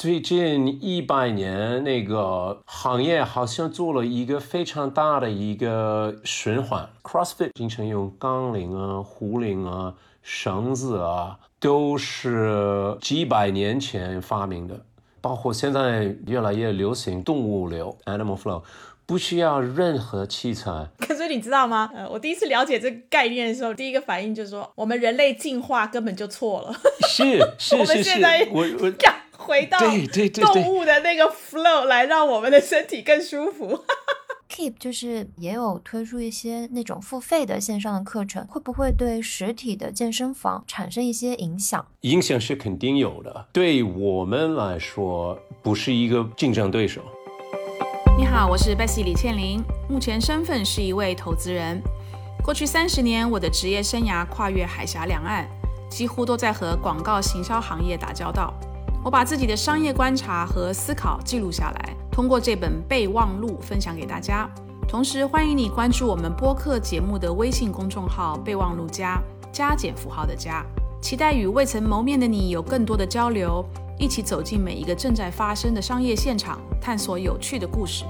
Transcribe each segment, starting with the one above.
最近一百年，那个行业好像做了一个非常大的一个循环。CrossFit 经常用杠铃啊、壶铃啊、绳子啊，都是几百年前发明的。包括现在越来越流行动物流 （Animal Flow）。不需要任何器材，可是你知道吗？呃，我第一次了解这个概念的时候，第一个反应就是说，我们人类进化根本就错了。是是是是，我我要 回到动物的那个 flow 来，让我们的身体更舒服。Keep 就是也有推出一些那种付费的线上的课程，会不会对实体的健身房产生一些影响？影响是肯定有的，对我们来说不是一个竞争对手。你好，我是 Bessy 李倩玲，目前身份是一位投资人。过去三十年，我的职业生涯跨越海峡两岸，几乎都在和广告行销行业打交道。我把自己的商业观察和思考记录下来，通过这本备忘录分享给大家。同时，欢迎你关注我们播客节目的微信公众号“备忘录加”，加减符号的加。期待与未曾谋面的你有更多的交流。一起走进每一个正在发生的商业现场，探索有趣的故事。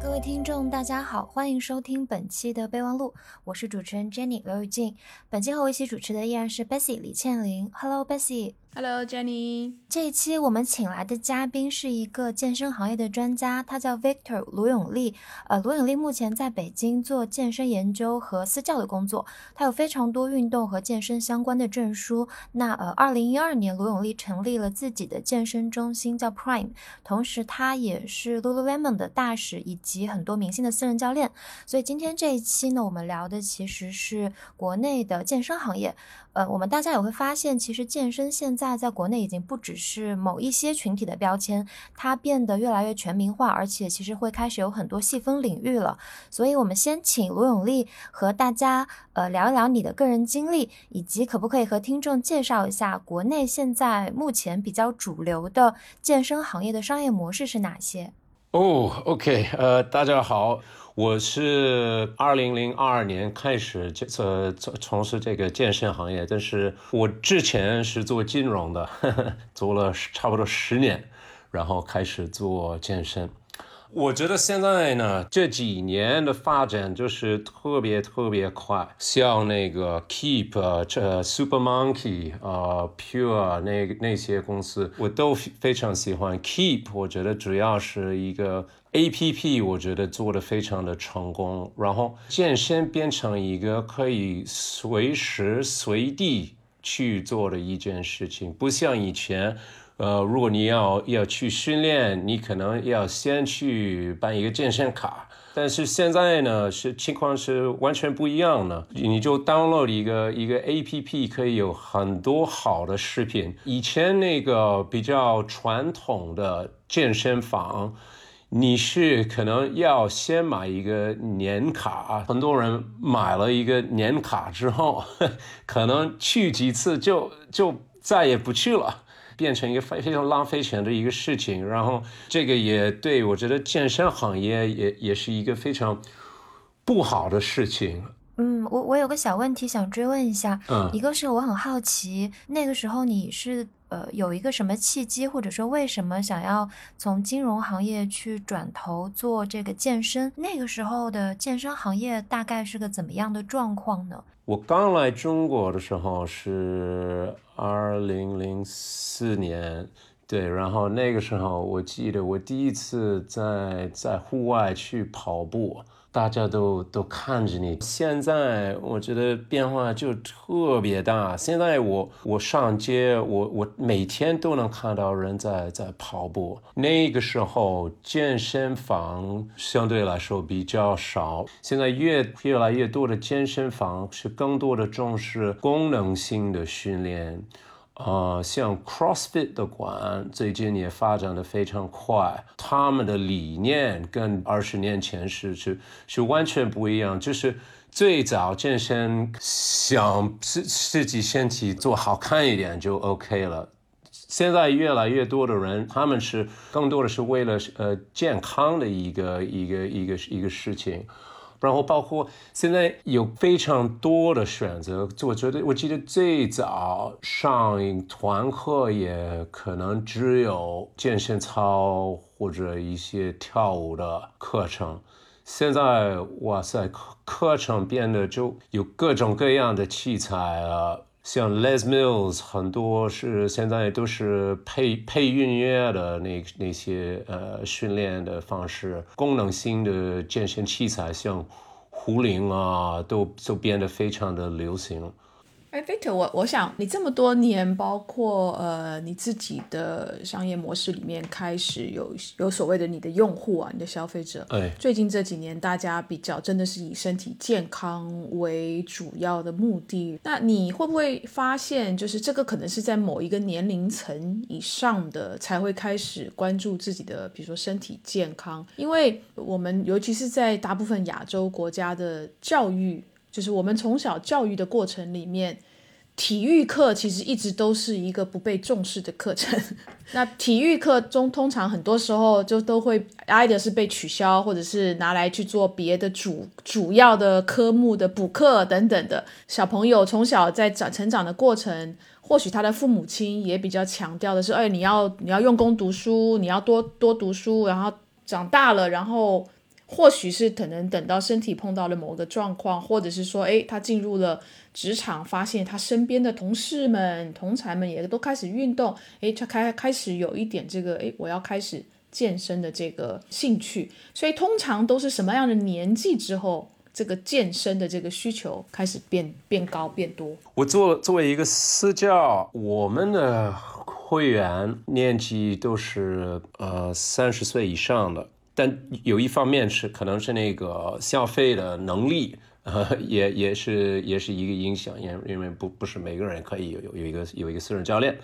各位听众，大家好，欢迎收听本期的备忘录，我是主持人 Jenny 刘雨静。本期和我一起主持的依然是 Bessy 李倩玲。Hello，Bessy。Hello Jenny，这一期我们请来的嘉宾是一个健身行业的专家，他叫 Victor 卢永利。呃，卢永利目前在北京做健身研究和私教的工作，他有非常多运动和健身相关的证书。那呃，二零一二年卢永利成立了自己的健身中心叫 Prime，同时他也是 Lululemon 的大使以及很多明星的私人教练。所以今天这一期呢，我们聊的其实是国内的健身行业。呃，我们大家也会发现，其实健身现在现在在国内已经不只是某一些群体的标签，它变得越来越全民化，而且其实会开始有很多细分领域了。所以，我们先请罗永利和大家呃聊一聊你的个人经历，以及可不可以和听众介绍一下国内现在目前比较主流的健身行业的商业模式是哪些？哦，OK，呃，大家好。我是二零零二年开始这从从事这个健身行业，但是我之前是做金融的，做了差不多十年，然后开始做健身。我觉得现在呢，这几年的发展就是特别特别快，像那个 Keep、这 Super Monkey 啊、Pure 那那些公司，我都非常喜欢。Keep 我觉得主要是一个。A P P 我觉得做的非常的成功，然后健身变成一个可以随时随地去做的一件事情，不像以前，呃，如果你要要去训练，你可能要先去办一个健身卡，但是现在呢是情况是完全不一样的，你就 download 一个一个 A P P，可以有很多好的视频。以前那个比较传统的健身房。你是可能要先买一个年卡，很多人买了一个年卡之后，可能去几次就就再也不去了，变成一个非非常浪费钱的一个事情。然后这个也对我觉得健身行业也也是一个非常不好的事情。嗯，我我有个小问题想追问一下，嗯，一个是我很好奇，那个时候你是。呃，有一个什么契机，或者说为什么想要从金融行业去转头做这个健身？那个时候的健身行业大概是个怎么样的状况呢？我刚来中国的时候是二零零四年，对，然后那个时候我记得我第一次在在户外去跑步。大家都都看着你。现在我觉得变化就特别大。现在我我上街，我我每天都能看到人在在跑步。那个时候健身房相对来说比较少。现在越越来越多的健身房是更多的重视功能性的训练。呃，像 CrossFit 的馆最近也发展的非常快，他们的理念跟二十年前是是是完全不一样。就是最早健身想自自己身体做好看一点就 OK 了，现在越来越多的人，他们是更多的是为了呃健康的一个一个一个一个事情。然后包括现在有非常多的选择。我觉得我记得最早上团课也可能只有健身操或者一些跳舞的课程。现在哇塞，课课程变得就有各种各样的器材啊。像 Les Mills 很多是现在都是配配音乐的那那些呃训练的方式，功能性的健身器材像壶铃啊，都都变得非常的流行。哎，Victor，我我想你这么多年，包括呃你自己的商业模式里面，开始有有所谓的你的用户啊，你的消费者。哎，最近这几年，大家比较真的是以身体健康为主要的目的。那你会不会发现，就是这个可能是在某一个年龄层以上的才会开始关注自己的，比如说身体健康？因为我们尤其是在大部分亚洲国家的教育。就是我们从小教育的过程里面，体育课其实一直都是一个不被重视的课程。那体育课中，通常很多时候就都会挨的是被取消，或者是拿来去做别的主主要的科目的补课等等的。小朋友从小在长成长的过程，或许他的父母亲也比较强调的是，哎，你要你要用功读书，你要多多读书，然后长大了，然后。或许是可能等到身体碰到了某个状况，或者是说，诶，他进入了职场，发现他身边的同事们、同才们也都开始运动，诶，他开开始有一点这个，诶，我要开始健身的这个兴趣。所以通常都是什么样的年纪之后，这个健身的这个需求开始变变高变多？我作作为一个私教，我们的会员年纪都是呃三十岁以上的。但有一方面是可能是那个消费的能力，呃，也也是也是一个影响，因因为不不是每个人可以有有一个有一个私人教练，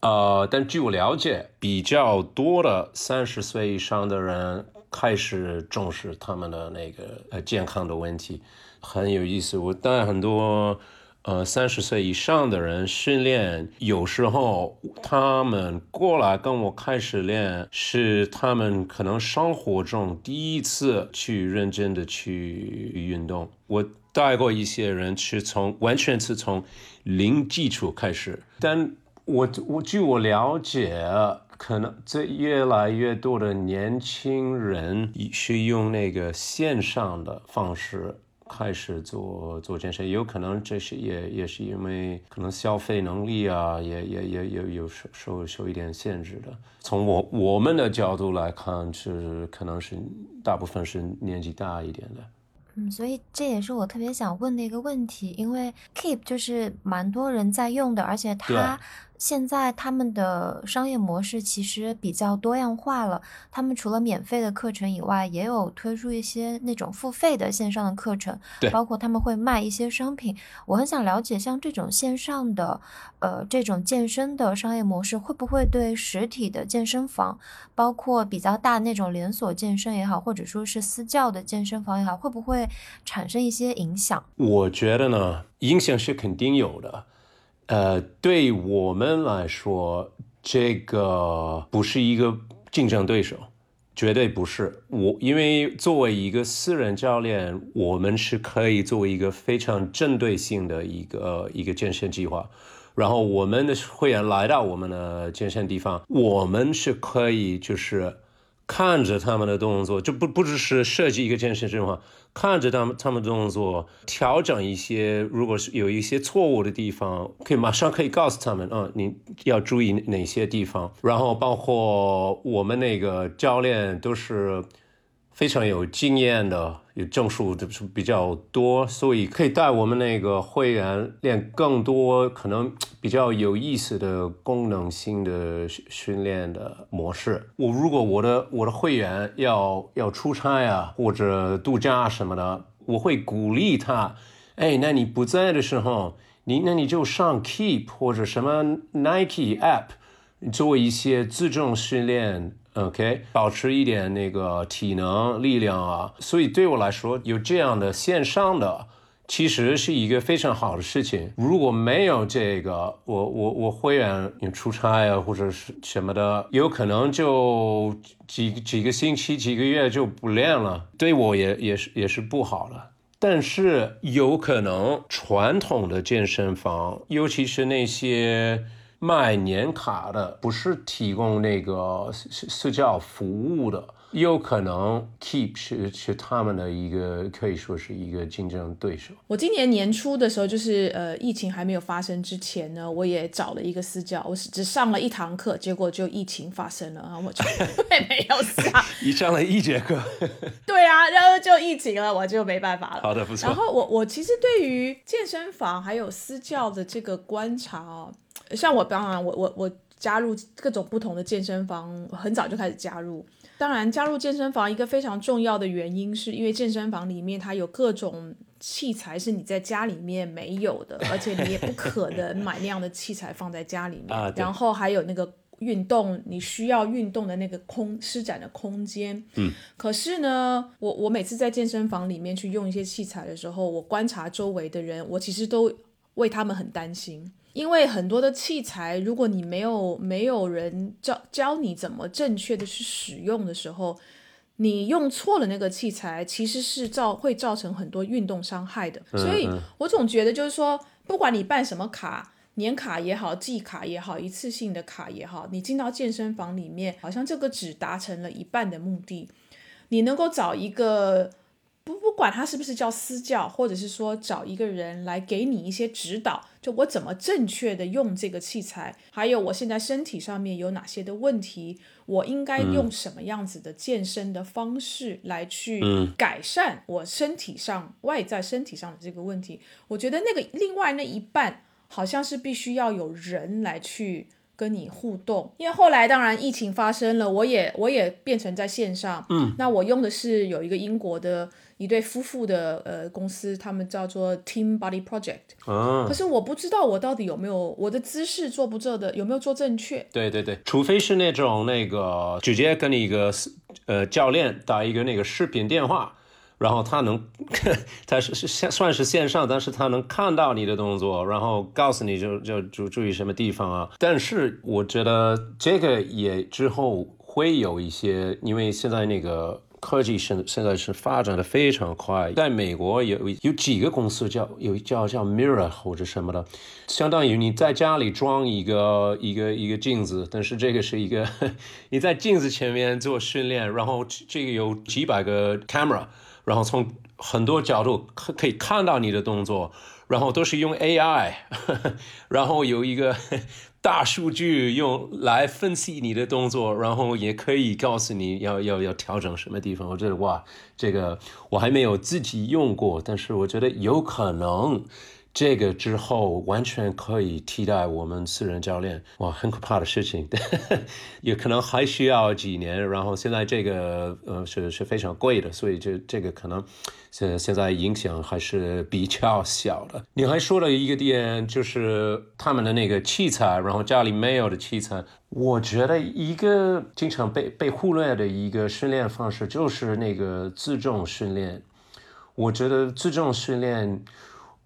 呃，但据我了解，比较多的三十岁以上的人开始重视他们的那个呃健康的问题，很有意思。我当然很多。呃，三十岁以上的人训练，有时候他们过来跟我开始练，是他们可能生活中第一次去认真的去运动。我带过一些人是从完全是从零基础开始，但我我据我了解，可能这越来越多的年轻人是用那个线上的方式。开始做做健身，也有可能这是也也是因为可能消费能力啊，也也也有有受受受一点限制的。从我我们的角度来看，是可能是大部分是年纪大一点的。嗯，所以这也是我特别想问的一个问题，因为 Keep 就是蛮多人在用的，而且它。现在他们的商业模式其实比较多样化了。他们除了免费的课程以外，也有推出一些那种付费的线上的课程，对，包括他们会卖一些商品。我很想了解，像这种线上的，呃，这种健身的商业模式，会不会对实体的健身房，包括比较大那种连锁健身也好，或者说是私教的健身房也好，会不会产生一些影响？我觉得呢，影响是肯定有的。呃，对我们来说，这个不是一个竞争对手，绝对不是。我因为作为一个私人教练，我们是可以作为一个非常针对性的一个一个健身计划。然后我们的会员来到我们的健身地方，我们是可以就是。看着他们的动作，就不不只是设计一个健身计划，看着他们他们动作，调整一些，如果是有一些错误的地方，可以马上可以告诉他们，嗯，你要注意哪些地方。然后包括我们那个教练都是。非常有经验的，有证书的是比较多，所以可以带我们那个会员练更多可能比较有意思的功能性的训练的模式。我如果我的我的会员要要出差啊或者度假什么的，我会鼓励他，哎，那你不在的时候，你那你就上 Keep 或者什么 Nike App 做一些自重训练。OK，保持一点那个体能力量啊，所以对我来说，有这样的线上的其实是一个非常好的事情。如果没有这个，我我我会员出差啊，或者是什么的，有可能就几几个星期、几个月就不练了，对我也也是也是不好了。但是有可能传统的健身房，尤其是那些卖年卡的，不是提供那个私私教服务的。有可能 Keep 是是他们的一个可以说是一个竞争对手。我今年年初的时候，就是呃疫情还没有发生之前呢，我也找了一个私教，我是只上了一堂课，结果就疫情发生了啊，我就 没有上。你上了一节课？对啊，然后就疫情了，我就没办法了。好的，不错。然后我我其实对于健身房还有私教的这个观察哦，像我当然我我我加入各种不同的健身房，很早就开始加入。当然，加入健身房一个非常重要的原因，是因为健身房里面它有各种器材是你在家里面没有的，而且你也不可能买那样的器材放在家里面。然后还有那个运动，你需要运动的那个空施展的空间。嗯。可是呢，我我每次在健身房里面去用一些器材的时候，我观察周围的人，我其实都为他们很担心。因为很多的器材，如果你没有没有人教教你怎么正确的去使用的时候，你用错了那个器材，其实是造会造成很多运动伤害的。所以我总觉得就是说，不管你办什么卡，年卡也好，季卡也好，一次性的卡也好，你进到健身房里面，好像这个只达成了一半的目的。你能够找一个。不不管他是不是叫私教，或者是说找一个人来给你一些指导，就我怎么正确的用这个器材，还有我现在身体上面有哪些的问题，我应该用什么样子的健身的方式来去改善我身体上外在身体上的这个问题。我觉得那个另外那一半好像是必须要有人来去。跟你互动，因为后来当然疫情发生了，我也我也变成在线上。嗯，那我用的是有一个英国的一对夫妇的呃公司，他们叫做 Team Body Project。啊，可是我不知道我到底有没有我的姿势做不做的有没有做正确。对对对，除非是那种那个直接跟你一个呃教练打一个那个视频电话。然后他能，他是是线算是线上，但是他能看到你的动作，然后告诉你就就注注意什么地方啊。但是我觉得这个也之后会有一些，因为现在那个科技现现在是发展的非常快，在美国有有几个公司叫有叫叫 Mirror 或者什么的，相当于你在家里装一个一个一个镜子，但是这个是一个 你在镜子前面做训练，然后这个有几百个 camera。然后从很多角度可可以看到你的动作，然后都是用 AI，然后有一个大数据用来分析你的动作，然后也可以告诉你要要要调整什么地方。我觉得哇，这个我还没有自己用过，但是我觉得有可能。这个之后完全可以替代我们私人教练，哇，很可怕的事情，也可能还需要几年。然后现在这个呃是是非常贵的，所以这这个可能现现在影响还是比较小的。你还说了一个点，就是他们的那个器材，然后家里没有的器材。我觉得一个经常被被忽略的一个训练方式就是那个自重训练。我觉得自重训练。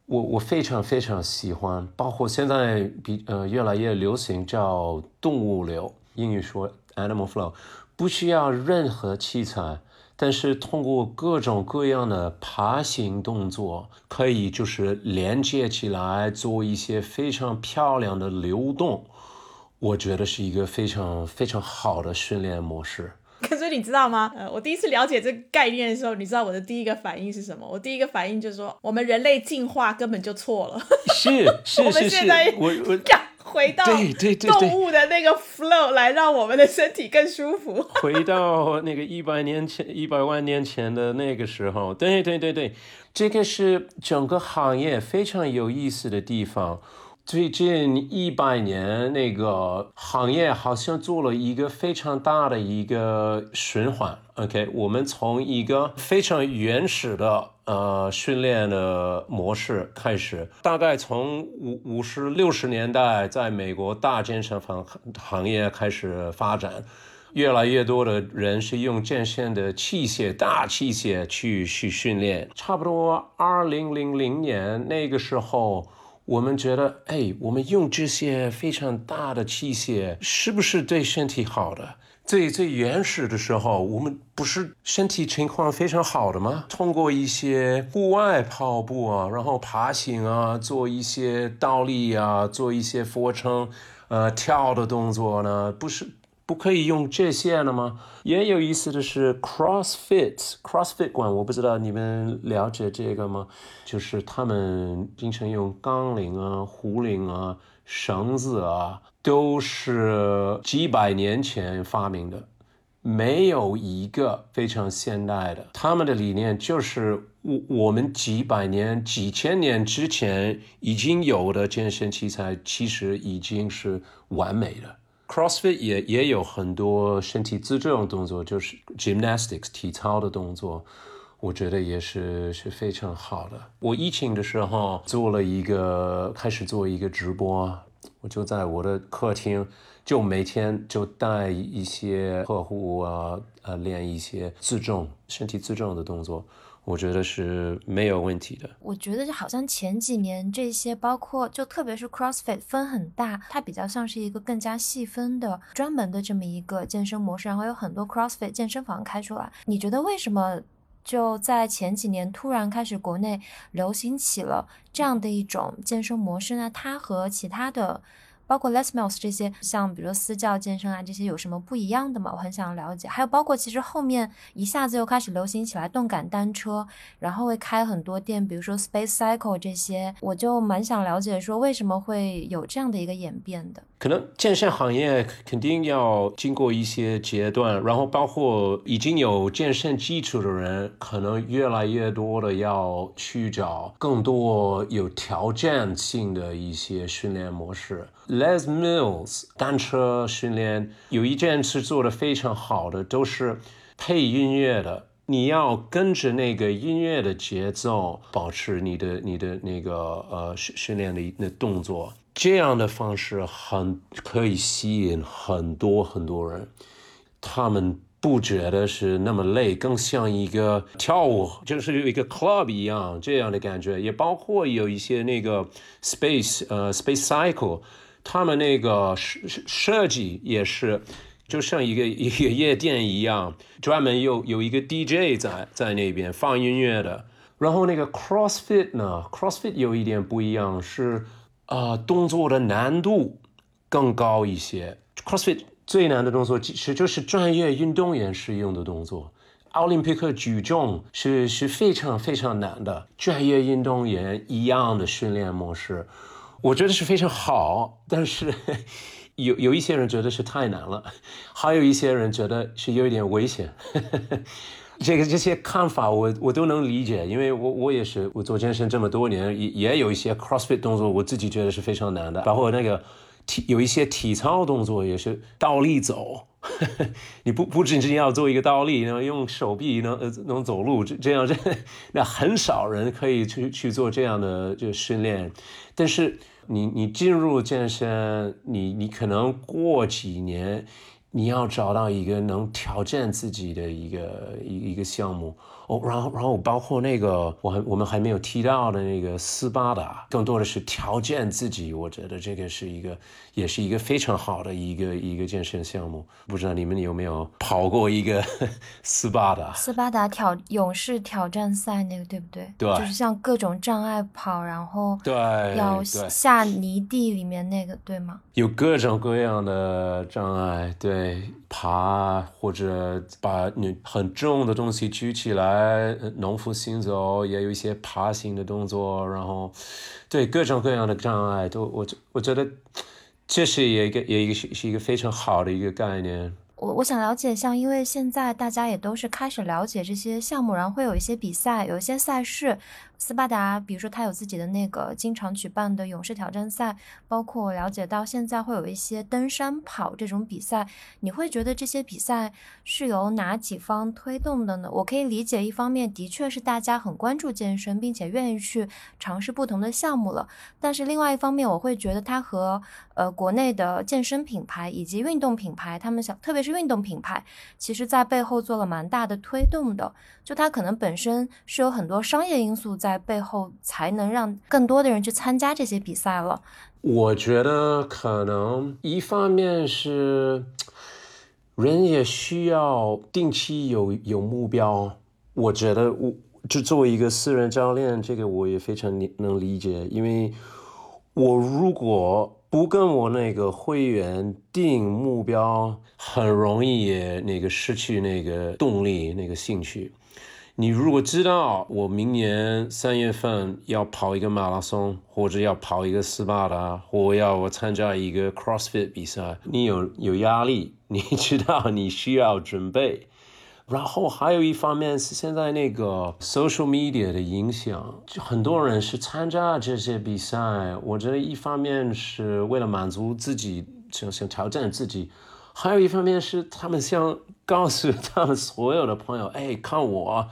我我非常非常喜欢，包括现在比呃越来越流行叫动物流，英语说 animal flow，不需要任何器材，但是通过各种各样的爬行动作，可以就是连接起来做一些非常漂亮的流动，我觉得是一个非常非常好的训练模式。可是你知道吗？呃，我第一次了解这个概念的时候，你知道我的第一个反应是什么？我第一个反应就是说，我们人类进化根本就错了。是是 是是。我们现在我我 回到对对对动物的那个 flow 来让我们的身体更舒服。回到那个一百年前、一百万年前的那个时候，对对对对，这个是整个行业非常有意思的地方。最近一百年，那个行业好像做了一个非常大的一个循环。OK，我们从一个非常原始的呃训练的模式开始，大概从五五十六十年代，在美国大健身房行业开始发展。越来越多的人是用健身的器械、大器械去去训练。差不多二零零零年那个时候，我们觉得，哎，我们用这些非常大的器械，是不是对身体好的？最最原始的时候，我们不是身体情况非常好的吗？通过一些户外跑步啊，然后爬行啊，做一些倒立啊，做一些俯卧撑，呃，跳的动作呢，不是不可以用这些了吗？也有意思的是，CrossFit，CrossFit 馆，我不知道你们了解这个吗？就是他们经常用杠铃啊、壶铃啊、绳子啊。都是几百年前发明的，没有一个非常现代的。他们的理念就是我我们几百年、几千年之前已经有的健身器材，其实已经是完美的。CrossFit 也也有很多身体自重动作，就是 gymnastics 体操的动作，我觉得也是是非常好的。我疫情的时候做了一个，开始做一个直播。我就在我的客厅，就每天就带一些客户啊，呃，练一些自重、身体自重的动作，我觉得是没有问题的。我觉得就好像前几年这些，包括就特别是 CrossFit 分很大，它比较像是一个更加细分的、专门的这么一个健身模式，然后有很多 CrossFit 健身房开出来。你觉得为什么就在前几年突然开始国内流行起了这样的一种健身模式呢？它和其他的。包括 Les Mills 这些，像比如说私教健身啊，这些有什么不一样的吗？我很想了解。还有包括其实后面一下子又开始流行起来动感单车，然后会开很多店，比如说 Space Cycle 这些，我就蛮想了解说为什么会有这样的一个演变的。可能健身行业肯定要经过一些阶段，然后包括已经有健身基础的人，可能越来越多的要去找更多有挑战性的一些训练模式。Les Mills 单车训练有一件事做的非常好的，都是配音乐的。你要跟着那个音乐的节奏，保持你的你的那个呃训训练的那动作，这样的方式很可以吸引很多很多人。他们不觉得是那么累，更像一个跳舞，就是有一个 club 一样这样的感觉。也包括有一些那个 space 呃 space cycle。他们那个设设计也是，就像一个 一个夜店一样，专门有有一个 DJ 在在那边放音乐的。然后那个 CrossFit 呢，CrossFit 有一点不一样，是啊，动作的难度更高一些。CrossFit 最难的动作其实就是专业运动员使用的动作，奥林匹克举重是是非常非常难的，专业运动员一样的训练模式。我觉得是非常好，但是 有有一些人觉得是太难了，还有一些人觉得是有一点危险。这个这些看法我我都能理解，因为我我也是我做健身这么多年，也也有一些 CrossFit 动作，我自己觉得是非常难的，包括那个体有一些体操动作也是倒立走，你不不仅仅要做一个倒立，然后用手臂能呃能走路，这这样这那很少人可以去去做这样的就训练。但是你你进入健身，你你可能过几年，你要找到一个能挑战自己的一个一一个项目。哦，然后然后包括那个我还我们还没有提到的那个斯巴达，更多的是挑战自己。我觉得这个是一个，也是一个非常好的一个一个健身项目。不知道你们有没有跑过一个 斯巴达？斯巴达挑勇士挑战赛那个对不对？对，就是像各种障碍跑，然后对要下泥地里面那个对吗？有各种各样的障碍，对，爬或者把你很重的东西举起来。农夫行走也有一些爬行的动作，然后对各种各样的障碍都，我我觉得这是一个也一个是是一个非常好的一个概念。我我想了解，像因为现在大家也都是开始了解这些项目，然后会有一些比赛，有一些赛事，斯巴达，比如说他有自己的那个经常举办的勇士挑战赛，包括我了解到现在会有一些登山跑这种比赛，你会觉得这些比赛是由哪几方推动的呢？我可以理解，一方面的确是大家很关注健身，并且愿意去尝试不同的项目了，但是另外一方面，我会觉得它和呃国内的健身品牌以及运动品牌，他们想特别是运动品牌，其实在背后做了蛮大的推动的，就它可能本身是有很多商业因素在。在背后才能让更多的人去参加这些比赛了。我觉得可能一方面是人也需要定期有有目标。我觉得我就作为一个私人教练，这个我也非常能理解，因为我如果不跟我那个会员定目标，很容易那个失去那个动力、那个兴趣。你如果知道我明年三月份要跑一个马拉松，或者要跑一个斯巴达，或要我参加一个 CrossFit 比赛，你有有压力，你知道你需要准备。然后还有一方面是现在那个 social media 的影响，就很多人是参加这些比赛。我觉得一方面是为了满足自己，想想挑战自己；还有一方面是他们想告诉他们所有的朋友，哎，看我。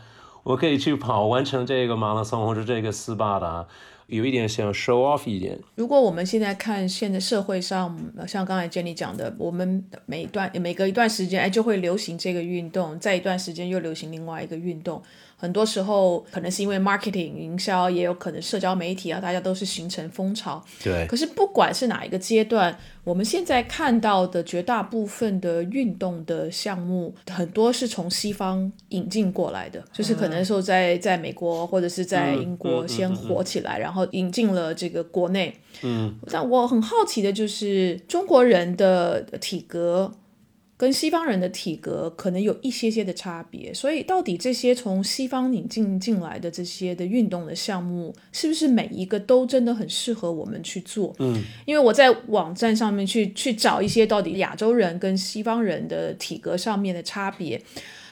我可以去跑完成这个马拉松或者这个斯巴达，有一点想 show off 一点。如果我们现在看现在社会上，像刚才 Jenny 讲的，我们每一段每隔一段时间，哎，就会流行这个运动，在一段时间又流行另外一个运动。很多时候可能是因为 marketing 营销，也有可能社交媒体啊，大家都是形成风潮。对。可是不管是哪一个阶段，我们现在看到的绝大部分的运动的项目，很多是从西方引进过来的，就是可能说在在美国或者是在英国先火起来，然后引进了这个国内。嗯。但我很好奇的就是中国人的体格。跟西方人的体格可能有一些些的差别，所以到底这些从西方引进进来的这些的运动的项目，是不是每一个都真的很适合我们去做？嗯，因为我在网站上面去去找一些到底亚洲人跟西方人的体格上面的差别，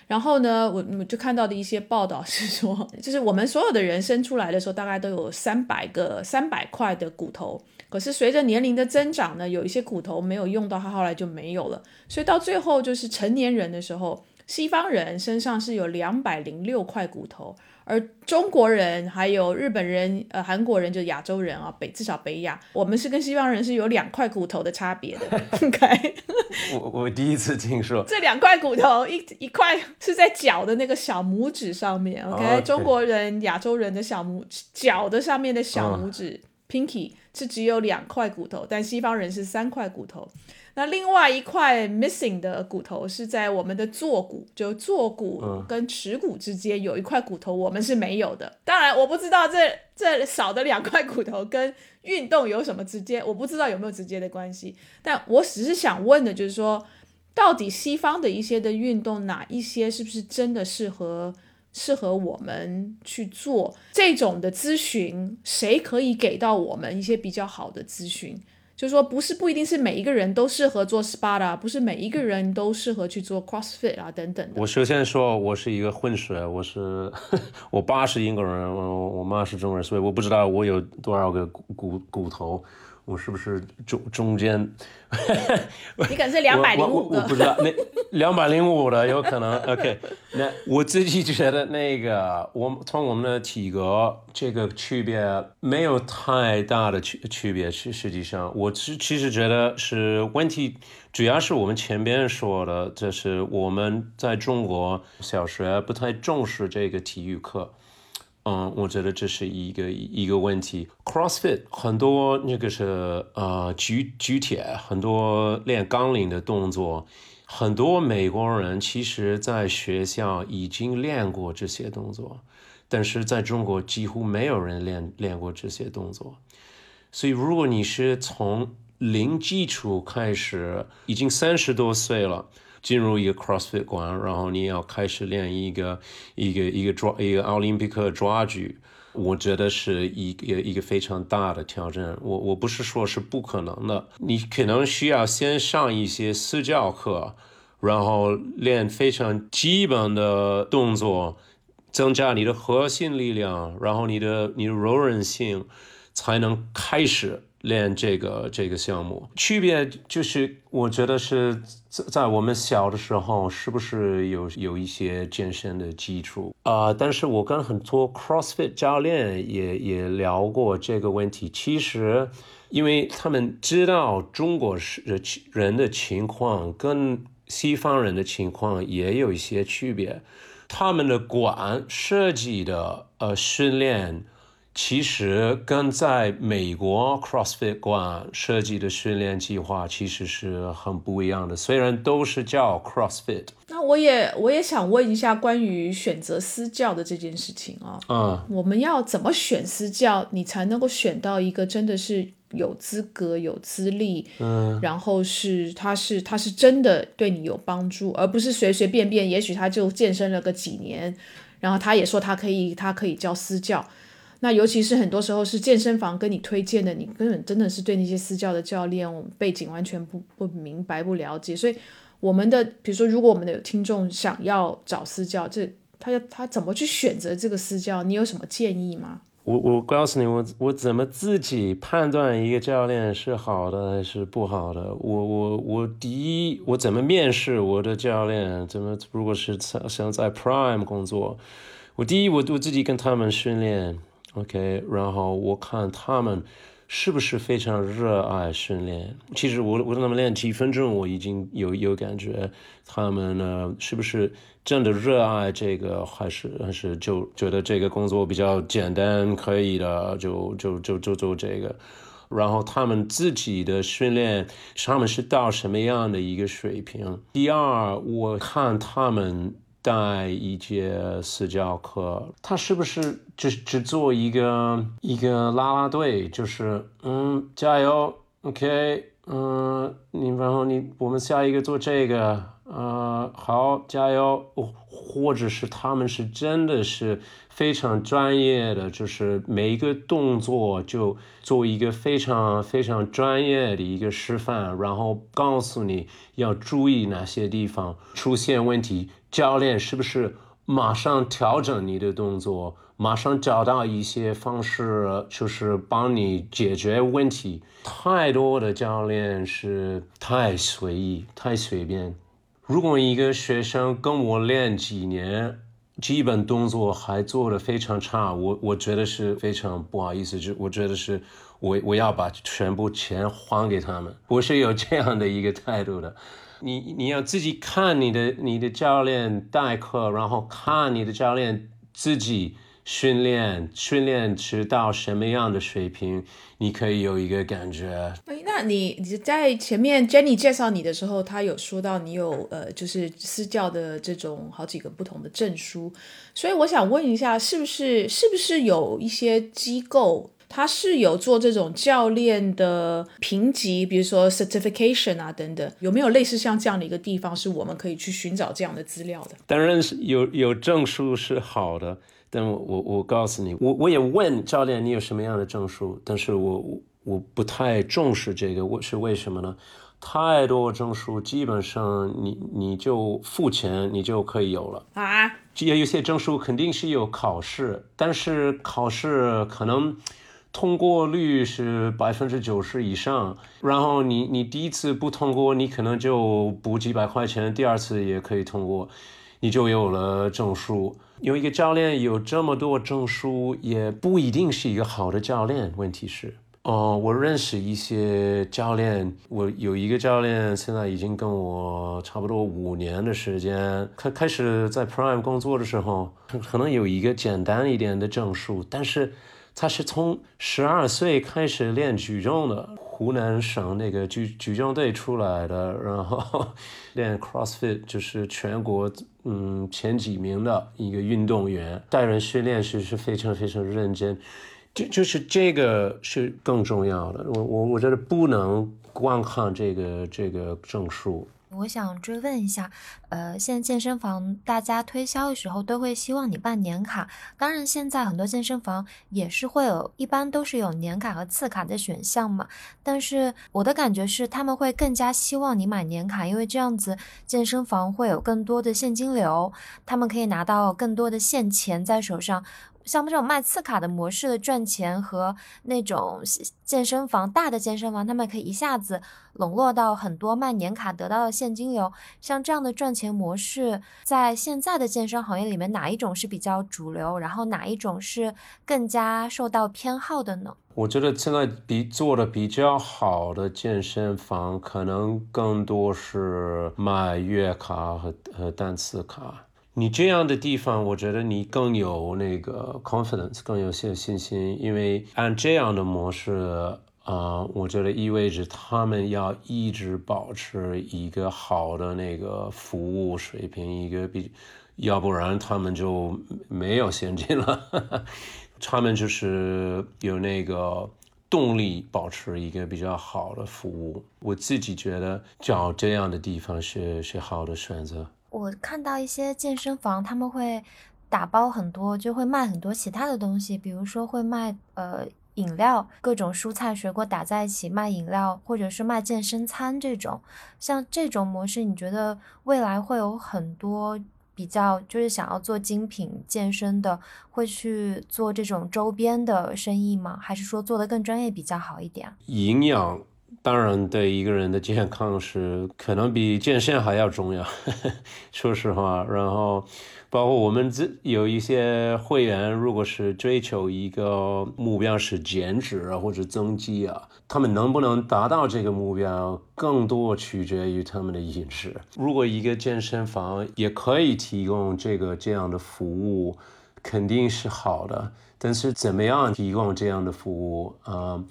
然后呢，我我就看到的一些报道是说，就是我们所有的人生出来的时候，大概都有三百个三百块的骨头。可是随着年龄的增长呢，有一些骨头没有用到，它后来就没有了。所以到最后就是成年人的时候，西方人身上是有两百零六块骨头，而中国人还有日本人、呃韩国人，就亚洲人啊，北至少北亚，我们是跟西方人是有两块骨头的差别的。OK，我我第一次听说这两块骨头，一一块是在脚的那个小拇指上面。OK，中国人、亚洲人的小拇脚的上面的小拇指。Pinky 是只有两块骨头，但西方人是三块骨头。那另外一块 missing 的骨头是在我们的坐骨，就坐骨跟耻骨之间有一块骨头，我们是没有的。当然，我不知道这这少的两块骨头跟运动有什么直接，我不知道有没有直接的关系。但我只是想问的就是说，到底西方的一些的运动，哪一些是不是真的适合？适合我们去做这种的咨询，谁可以给到我们一些比较好的咨询？就是说，不是不一定是每一个人都适合做 SPA 啊，不是每一个人都适合去做 CrossFit 啊等等。我首先说，我是一个混血，我是 我爸是英国人，我我妈是中国人，所以我不知道我有多少个骨骨头。我是不是中中间？你可能是两百零五个，我不知道那两百零五的有可能。OK，那我自己觉得那个，我从我们的体格这个区别没有太大的区区别。实实际上，我其其实觉得是问题，主要是我们前边说的，就是我们在中国小学不太重视这个体育课。嗯，我觉得这是一个一个问题。CrossFit 很多那个是呃举举铁，很多练杠铃的动作，很多美国人其实在学校已经练过这些动作，但是在中国几乎没有人练练过这些动作。所以如果你是从零基础开始，已经三十多岁了。进入一个 CrossFit 馆，然后你要开始练一个一个一个抓一个奥林匹克抓举，我觉得是一个一个非常大的挑战。我我不是说是不可能的，你可能需要先上一些私教课，然后练非常基本的动作，增加你的核心力量，然后你的你的柔韧性，才能开始练这个这个项目。区别就是，我觉得是在在我们小的时候，是不是有有一些健身的基础啊？但是我跟很多 CrossFit 教练也也聊过这个问题。其实，因为他们知道中国是人的情况跟西方人的情况也有一些区别。他们的馆设计的呃训练，其实跟在美国 CrossFit 馆设计的训练计划其实是很不一样的。虽然都是叫 CrossFit，那我也我也想问一下关于选择私教的这件事情啊，嗯，我们要怎么选私教，你才能够选到一个真的是？有资格、有资历，嗯，然后是他是他是真的对你有帮助，而不是随随便便，也许他就健身了个几年，然后他也说他可以他可以教私教，那尤其是很多时候是健身房跟你推荐的，你根本真的是对那些私教的教练背景完全不不明白不了解，所以我们的比如说，如果我们的听众想要找私教，这他要他怎么去选择这个私教？你有什么建议吗？我我告诉你，我我怎么自己判断一个教练是好的还是不好的？我我我第一，我怎么面试我的教练？怎么如果是想在 Prime 工作，我第一我我自己跟他们训练，OK，然后我看他们。是不是非常热爱训练？其实我我跟他们练几分钟，我已经有有感觉，他们呢是不是真的热爱这个，还是还是就觉得这个工作比较简单，可以的，就就就就做这个。然后他们自己的训练，他们是到什么样的一个水平？第二，我看他们。带一节私教课，他是不是只只做一个一个拉拉队？就是嗯，加油，OK，嗯，你然后你我们下一个做这个，呃，好，加油，或者是他们是真的是非常专业的，就是每一个动作就做一个非常非常专业的一个示范，然后告诉你要注意哪些地方出现问题。教练是不是马上调整你的动作，马上找到一些方式，就是帮你解决问题？太多的教练是太随意、太随便。如果一个学生跟我练几年，基本动作还做得非常差，我我觉得是非常不好意思，就我觉得是我我要把全部钱还给他们，我是有这样的一个态度的。你你要自己看你的你的教练代课，然后看你的教练自己训练训练直到什么样的水平，你可以有一个感觉。哎，那你你在前面 Jenny 介绍你的时候，他有说到你有呃就是私教的这种好几个不同的证书，所以我想问一下，是不是是不是有一些机构？他是有做这种教练的评级，比如说 certification 啊等等，有没有类似像这样的一个地方，是我们可以去寻找这样的资料的？当然是有，有证书是好的，但我我我告诉你，我我也问教练你有什么样的证书，但是我我不太重视这个，我是为什么呢？太多证书，基本上你你就付钱你就可以有了啊，也有些证书肯定是有考试，但是考试可能。通过率是百分之九十以上，然后你你第一次不通过，你可能就补几百块钱，第二次也可以通过，你就有了证书。有一个教练有这么多证书，也不一定是一个好的教练。问题是，哦，我认识一些教练，我有一个教练现在已经跟我差不多五年的时间，开开始在 Prime 工作的时候，可能有一个简单一点的证书，但是。他是从十二岁开始练举重的，湖南省那个举举重队出来的，然后 练 CrossFit，就是全国嗯前几名的一个运动员。带人训练是是非常非常认真，就就是这个是更重要的。我我我觉得不能光看这个这个证书。我想追问一下，呃，现在健身房大家推销的时候都会希望你办年卡，当然现在很多健身房也是会有，一般都是有年卡和次卡的选项嘛。但是我的感觉是，他们会更加希望你买年卡，因为这样子健身房会有更多的现金流，他们可以拿到更多的现钱在手上。像这种卖次卡的模式的赚钱和那种健身房大的健身房，他们可以一下子笼络到很多卖年卡得到的现金流。像这样的赚钱模式，在现在的健身行业里面，哪一种是比较主流？然后哪一种是更加受到偏好的呢？我觉得现在比做的比较好的健身房，可能更多是卖月卡和和单次卡。你这样的地方，我觉得你更有那个 confidence，更有些信心，因为按这样的模式啊，我觉得意味着他们要一直保持一个好的那个服务水平，一个比，要不然他们就没有现金了，他们就是有那个动力保持一个比较好的服务。我自己觉得找这样的地方是是好的选择。我看到一些健身房，他们会打包很多，就会卖很多其他的东西，比如说会卖呃饮料，各种蔬菜水果打在一起卖饮料，或者是卖健身餐这种。像这种模式，你觉得未来会有很多比较就是想要做精品健身的，会去做这种周边的生意吗？还是说做的更专业比较好一点？营养。当然，对一个人的健康是可能比健身还要重要，说实话。然后，包括我们这有一些会员，如果是追求一个目标是减脂啊或者增肌啊，他们能不能达到这个目标，更多取决于他们的饮食。如果一个健身房也可以提供这个这样的服务，肯定是好的。但是怎么样提供这样的服务啊？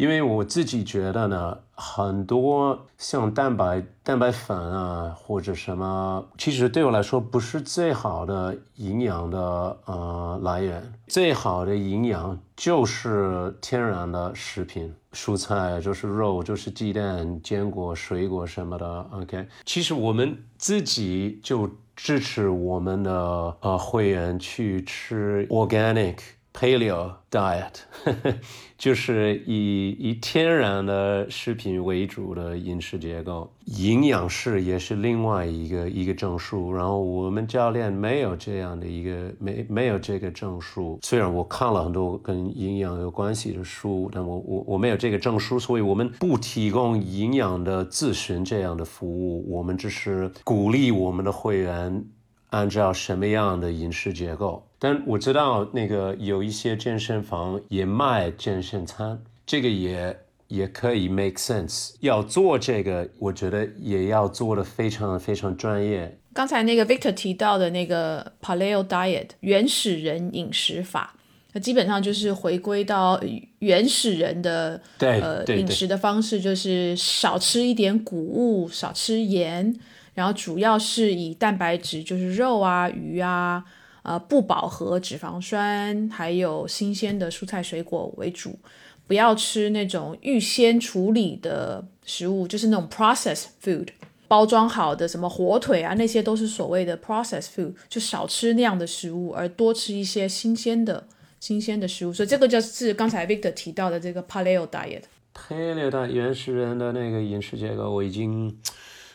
因为我自己觉得呢，很多像蛋白、蛋白粉啊，或者什么，其实对我来说不是最好的营养的呃来源。最好的营养就是天然的食品，蔬菜就是肉，就是鸡蛋、坚果、水果什么的。OK，其实我们自己就支持我们的呃会员去吃 organic。Paleo diet 就是以以天然的食品为主的饮食结构，营养师也是另外一个一个证书。然后我们教练没有这样的一个没没有这个证书。虽然我看了很多跟营养有关系的书，但我我我没有这个证书，所以我们不提供营养的咨询这样的服务。我们只是鼓励我们的会员按照什么样的饮食结构。但我知道那个有一些健身房也卖健身餐，这个也也可以 make sense。要做这个，我觉得也要做的非常非常专业。刚才那个 Victor 提到的那个 Paleo Diet 原始人饮食法，那基本上就是回归到原始人的呃饮食的方式，就是少吃一点谷物，少吃盐，然后主要是以蛋白质，就是肉啊、鱼啊。呃，不饱和脂肪酸，还有新鲜的蔬菜水果为主，不要吃那种预先处理的食物，就是那种 processed food，包装好的什么火腿啊，那些都是所谓的 processed food，就少吃那样的食物，而多吃一些新鲜的、新鲜的食物。所以这个就是刚才 Victor 提到的这个 Paleo diet。Paleo diet 原始人的那个饮食结构，我已经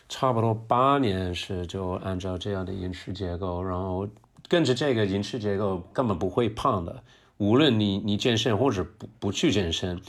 差不多八年是就按照这样的饮食结构，然后。跟着这个饮食结构根本不会胖的，无论你你健身或者不不去健身，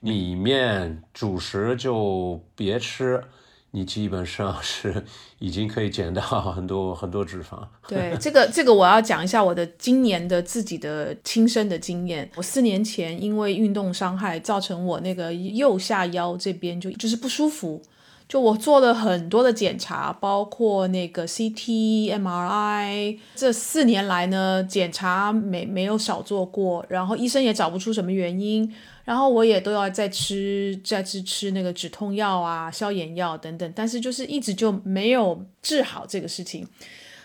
里面主食就别吃，你基本上是已经可以减到很多很多脂肪。对，这个这个我要讲一下我的今年的自己的亲身的经验。我四年前因为运动伤害，造成我那个右下腰这边就就是不舒服。就我做了很多的检查，包括那个 CT、MRI，这四年来呢，检查没没有少做过，然后医生也找不出什么原因，然后我也都要再吃再吃吃那个止痛药啊、消炎药等等，但是就是一直就没有治好这个事情。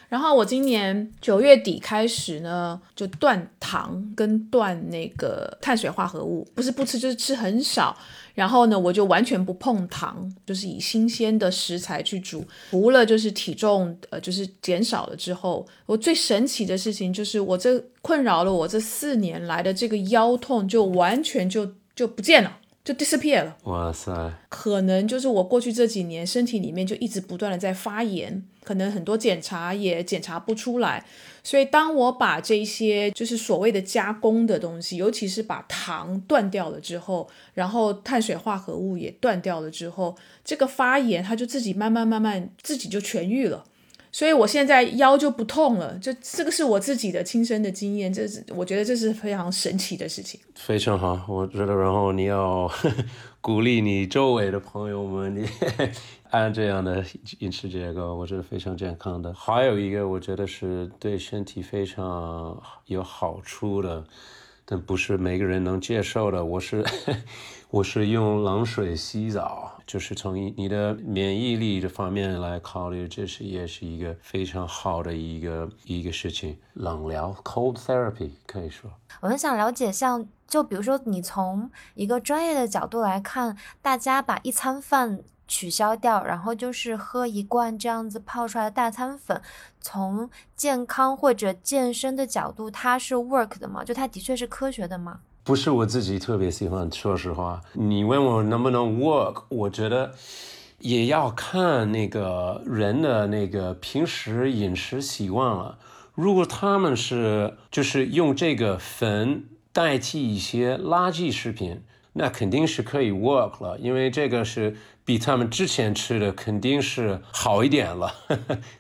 然后我今年九月底开始呢，就断糖跟断那个碳水化合物，不是不吃就是吃很少。然后呢，我就完全不碰糖，就是以新鲜的食材去煮。除了就是体重呃就是减少了之后，我最神奇的事情就是我这困扰了我这四年来的这个腰痛就完全就就不见了。就 disappear 了，哇塞！可能就是我过去这几年身体里面就一直不断的在发炎，可能很多检查也检查不出来，所以当我把这些就是所谓的加工的东西，尤其是把糖断掉了之后，然后碳水化合物也断掉了之后，这个发炎它就自己慢慢慢慢自己就痊愈了。所以我现在腰就不痛了，就这个是我自己的亲身的经验，这是我觉得这是非常神奇的事情。非常好，我觉得，然后你要 鼓励你周围的朋友们，你 按这样的饮食结构，我觉得非常健康的。还有一个，我觉得是对身体非常有好处的。但不是每个人能接受的。我是我是用冷水洗澡，就是从你的免疫力这方面来考虑，这是也是一个非常好的一个一个事情。冷疗 （cold therapy） 可以说。我很想了解，像就比如说你从一个专业的角度来看，大家把一餐饭。取消掉，然后就是喝一罐这样子泡出来的大餐粉。从健康或者健身的角度，它是 work 的吗？就它的确是科学的吗？不是我自己特别喜欢，说实话。你问我能不能 work，我觉得也要看那个人的那个平时饮食习惯了。如果他们是就是用这个粉代替一些垃圾食品。那肯定是可以 work 了，因为这个是比他们之前吃的肯定是好一点了。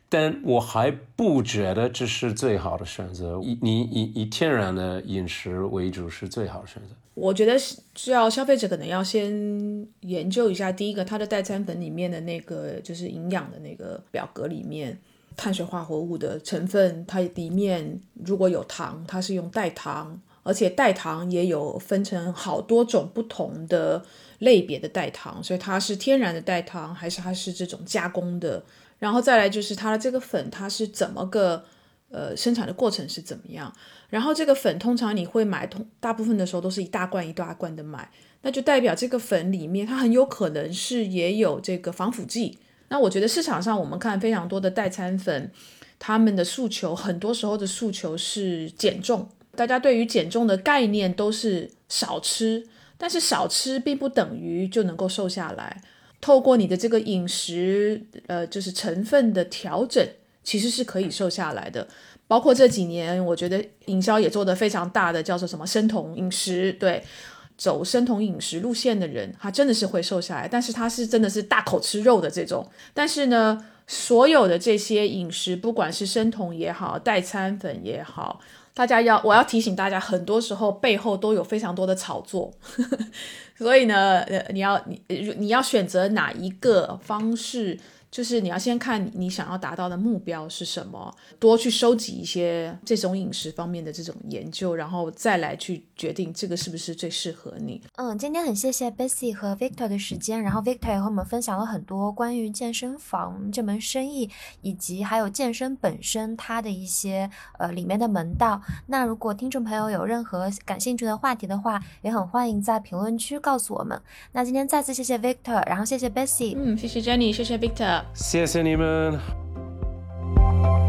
但我还不觉得这是最好的选择。以你以以天然的饮食为主是最好的选择。我觉得需要消费者可能要先研究一下，第一个它的代餐粉里面的那个就是营养的那个表格里面，碳水化合物的成分，它里面如果有糖，它是用代糖。而且代糖也有分成好多种不同的类别的代糖，所以它是天然的代糖还是它是这种加工的？然后再来就是它的这个粉，它是怎么个呃生产的过程是怎么样？然后这个粉通常你会买，通大部分的时候都是一大罐一大罐的买，那就代表这个粉里面它很有可能是也有这个防腐剂。那我觉得市场上我们看非常多的代餐粉，他们的诉求很多时候的诉求是减重。大家对于减重的概念都是少吃，但是少吃并不等于就能够瘦下来。透过你的这个饮食，呃，就是成分的调整，其实是可以瘦下来的。包括这几年，我觉得营销也做得非常大的，叫做什么生酮饮食，对，走生酮饮食路线的人，他真的是会瘦下来。但是他是真的是大口吃肉的这种。但是呢，所有的这些饮食，不管是生酮也好，代餐粉也好。大家要，我要提醒大家，很多时候背后都有非常多的炒作，所以呢，呃，你要你你要选择哪一个方式。就是你要先看你想要达到的目标是什么，多去收集一些这种饮食方面的这种研究，然后再来去决定这个是不是最适合你。嗯，今天很谢谢 Bessy 和 Victor 的时间，然后 Victor 也和我们分享了很多关于健身房这门生意，以及还有健身本身它的一些呃里面的门道。那如果听众朋友有任何感兴趣的话题的话，也很欢迎在评论区告诉我们。那今天再次谢谢 Victor，然后谢谢 Bessy，嗯，谢谢 Jenny，谢谢 Victor。See you soon, everyone.